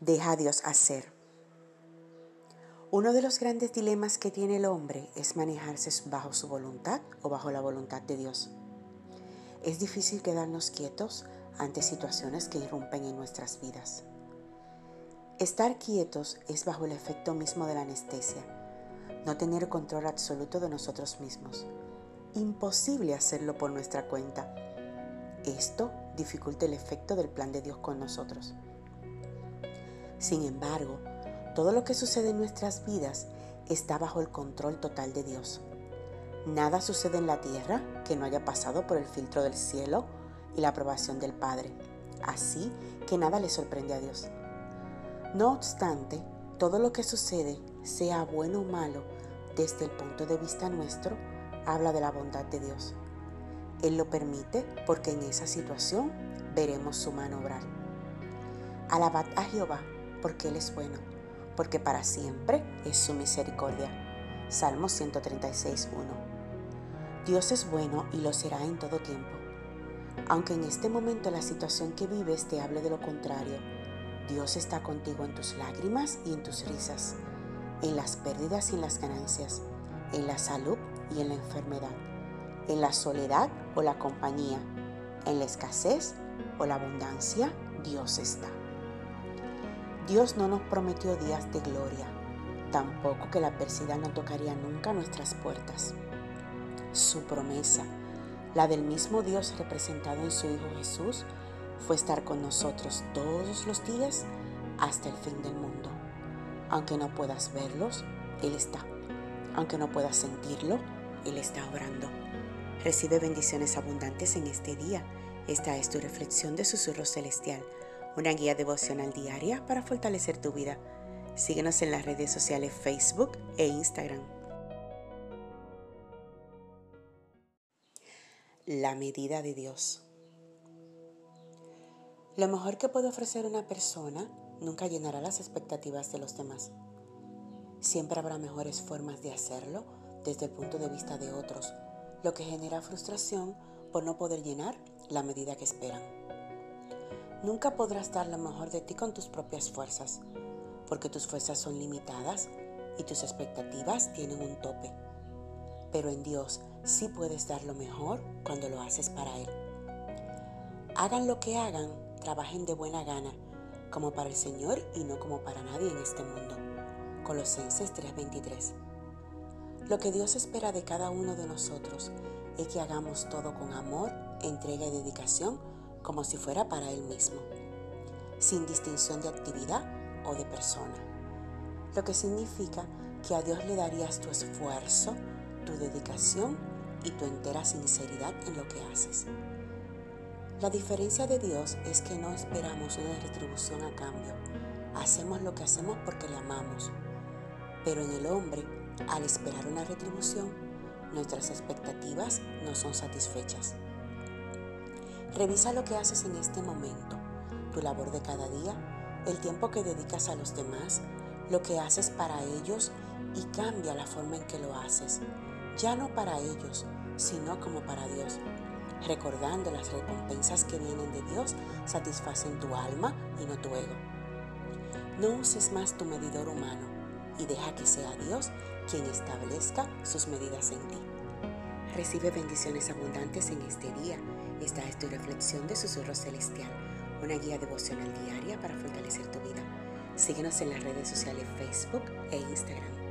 Deja a Dios hacer. Uno de los grandes dilemas que tiene el hombre es manejarse bajo su voluntad o bajo la voluntad de Dios. Es difícil quedarnos quietos ante situaciones que irrumpen en nuestras vidas. Estar quietos es bajo el efecto mismo de la anestesia, no tener control absoluto de nosotros mismos. Imposible hacerlo por nuestra cuenta. Esto dificulta el efecto del plan de Dios con nosotros. Sin embargo, todo lo que sucede en nuestras vidas está bajo el control total de Dios. Nada sucede en la tierra que no haya pasado por el filtro del cielo y la aprobación del Padre. Así que nada le sorprende a Dios. No obstante, todo lo que sucede, sea bueno o malo, desde el punto de vista nuestro, habla de la bondad de Dios. Él lo permite porque en esa situación veremos su mano obrar. Alabad a Jehová porque Él es bueno, porque para siempre es su misericordia. Salmo 136.1. Dios es bueno y lo será en todo tiempo. Aunque en este momento la situación que vives te hable de lo contrario, Dios está contigo en tus lágrimas y en tus risas, en las pérdidas y en las ganancias, en la salud y en la enfermedad, en la soledad o la compañía, en la escasez o la abundancia, Dios está. Dios no nos prometió días de gloria, tampoco que la adversidad no tocaría nunca nuestras puertas. Su promesa, la del mismo Dios representado en su Hijo Jesús, fue estar con nosotros todos los días hasta el fin del mundo. Aunque no puedas verlos, Él está. Aunque no puedas sentirlo, Él está obrando. Recibe bendiciones abundantes en este día. Esta es tu reflexión de susurro celestial, una guía devocional diaria para fortalecer tu vida. Síguenos en las redes sociales Facebook e Instagram. La medida de Dios. Lo mejor que puede ofrecer una persona nunca llenará las expectativas de los demás. Siempre habrá mejores formas de hacerlo desde el punto de vista de otros, lo que genera frustración por no poder llenar la medida que esperan. Nunca podrás dar lo mejor de ti con tus propias fuerzas, porque tus fuerzas son limitadas y tus expectativas tienen un tope. Pero en Dios sí puedes dar lo mejor cuando lo haces para Él. Hagan lo que hagan, trabajen de buena gana, como para el Señor y no como para nadie en este mundo. Colosenses 3:23. Lo que Dios espera de cada uno de nosotros es que hagamos todo con amor, entrega y dedicación como si fuera para Él mismo, sin distinción de actividad o de persona. Lo que significa que a Dios le darías tu esfuerzo, tu dedicación y tu entera sinceridad en lo que haces. La diferencia de Dios es que no esperamos una retribución a cambio. Hacemos lo que hacemos porque le amamos. Pero en el hombre, al esperar una retribución, nuestras expectativas no son satisfechas. Revisa lo que haces en este momento, tu labor de cada día, el tiempo que dedicas a los demás, lo que haces para ellos y cambia la forma en que lo haces. Ya no para ellos, sino como para Dios recordando las recompensas que vienen de Dios, satisfacen tu alma y no tu ego. No uses más tu medidor humano y deja que sea Dios quien establezca sus medidas en ti. Recibe bendiciones abundantes en este día. Esta es tu reflexión de susurro celestial, una guía devocional diaria para fortalecer tu vida. Síguenos en las redes sociales Facebook e Instagram